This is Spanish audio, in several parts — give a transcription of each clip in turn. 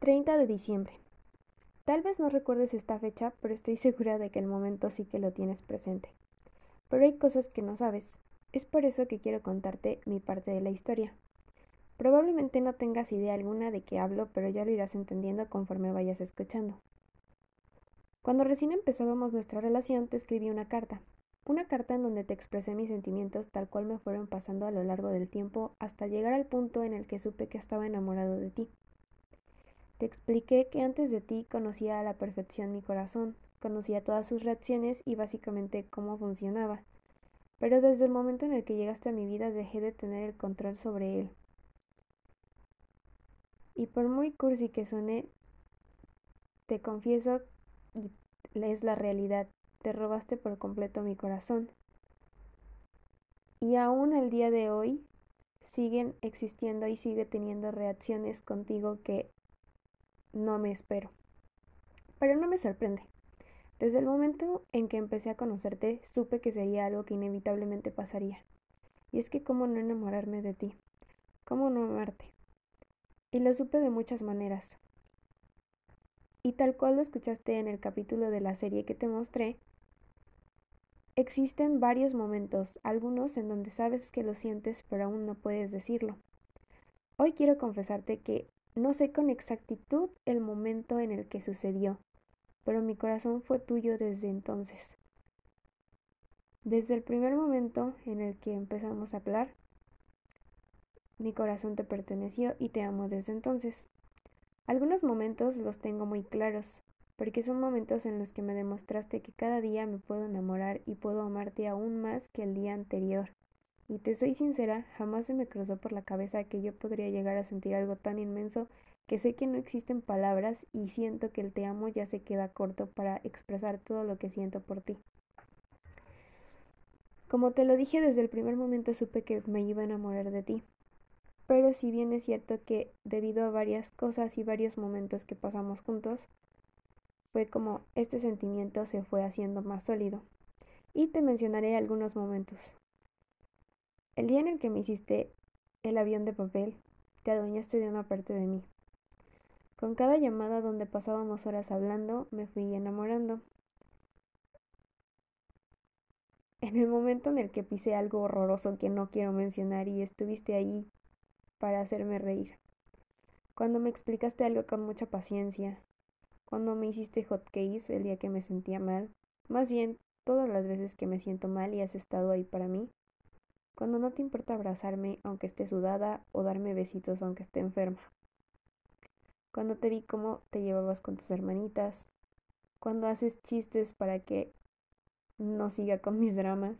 30 de diciembre. Tal vez no recuerdes esta fecha, pero estoy segura de que el momento sí que lo tienes presente. Pero hay cosas que no sabes. Es por eso que quiero contarte mi parte de la historia. Probablemente no tengas idea alguna de qué hablo, pero ya lo irás entendiendo conforme vayas escuchando. Cuando recién empezábamos nuestra relación, te escribí una carta. Una carta en donde te expresé mis sentimientos tal cual me fueron pasando a lo largo del tiempo hasta llegar al punto en el que supe que estaba enamorado de ti. Te expliqué que antes de ti conocía a la perfección mi corazón, conocía todas sus reacciones y básicamente cómo funcionaba. Pero desde el momento en el que llegaste a mi vida dejé de tener el control sobre él. Y por muy cursi que suene, te confieso, es la realidad te robaste por completo mi corazón. Y aún el día de hoy siguen existiendo y sigue teniendo reacciones contigo que no me espero. Pero no me sorprende. Desde el momento en que empecé a conocerte, supe que sería algo que inevitablemente pasaría. Y es que cómo no enamorarme de ti, cómo no amarte. Y lo supe de muchas maneras. Y tal cual lo escuchaste en el capítulo de la serie que te mostré, Existen varios momentos, algunos en donde sabes que lo sientes pero aún no puedes decirlo. Hoy quiero confesarte que no sé con exactitud el momento en el que sucedió, pero mi corazón fue tuyo desde entonces. Desde el primer momento en el que empezamos a hablar, mi corazón te perteneció y te amo desde entonces. Algunos momentos los tengo muy claros, porque son momentos en los que me demostraste que cada día me puedo enamorar y puedo amarte aún más que el día anterior. Y te soy sincera, jamás se me cruzó por la cabeza que yo podría llegar a sentir algo tan inmenso que sé que no existen palabras y siento que el te amo ya se queda corto para expresar todo lo que siento por ti. Como te lo dije desde el primer momento supe que me iba a enamorar de ti. Pero si bien es cierto que debido a varias cosas y varios momentos que pasamos juntos, fue como este sentimiento se fue haciendo más sólido. Y te mencionaré algunos momentos. El día en el que me hiciste el avión de papel, te adueñaste de una parte de mí. Con cada llamada donde pasábamos horas hablando, me fui enamorando. En el momento en el que pisé algo horroroso que no quiero mencionar y estuviste ahí para hacerme reír. Cuando me explicaste algo con mucha paciencia, cuando me hiciste hotcakes el día que me sentía mal, más bien todas las veces que me siento mal y has estado ahí para mí, cuando no te importa abrazarme aunque esté sudada o darme besitos aunque esté enferma, cuando te vi cómo te llevabas con tus hermanitas, cuando haces chistes para que no siga con mis dramas,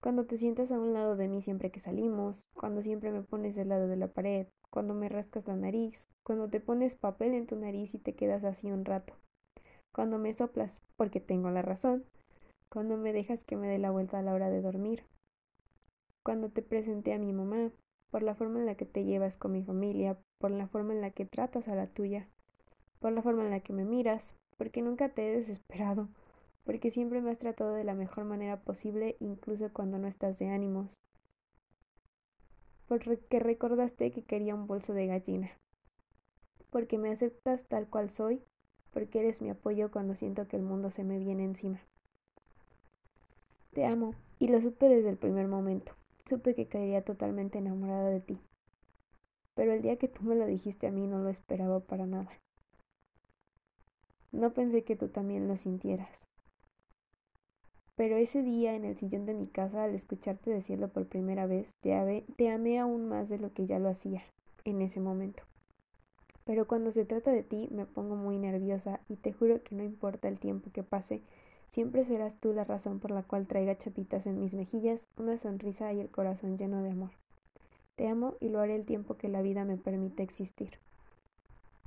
cuando te sientas a un lado de mí siempre que salimos, cuando siempre me pones del lado de la pared, cuando me rascas la nariz, cuando te pones papel en tu nariz y te quedas así un rato, cuando me soplas porque tengo la razón, cuando me dejas que me dé la vuelta a la hora de dormir, cuando te presenté a mi mamá, por la forma en la que te llevas con mi familia, por la forma en la que tratas a la tuya, por la forma en la que me miras, porque nunca te he desesperado, porque siempre me has tratado de la mejor manera posible, incluso cuando no estás de ánimos, porque recordaste que quería un bolso de gallina, porque me aceptas tal cual soy, porque eres mi apoyo cuando siento que el mundo se me viene encima. Te amo, y lo supe desde el primer momento. Supe que caería totalmente enamorada de ti. Pero el día que tú me lo dijiste a mí no lo esperaba para nada. No pensé que tú también lo sintieras. Pero ese día en el sillón de mi casa, al escucharte decirlo por primera vez, te, te amé aún más de lo que ya lo hacía en ese momento. Pero cuando se trata de ti me pongo muy nerviosa y te juro que no importa el tiempo que pase, siempre serás tú la razón por la cual traiga chapitas en mis mejillas, una sonrisa y el corazón lleno de amor. Te amo y lo haré el tiempo que la vida me permite existir.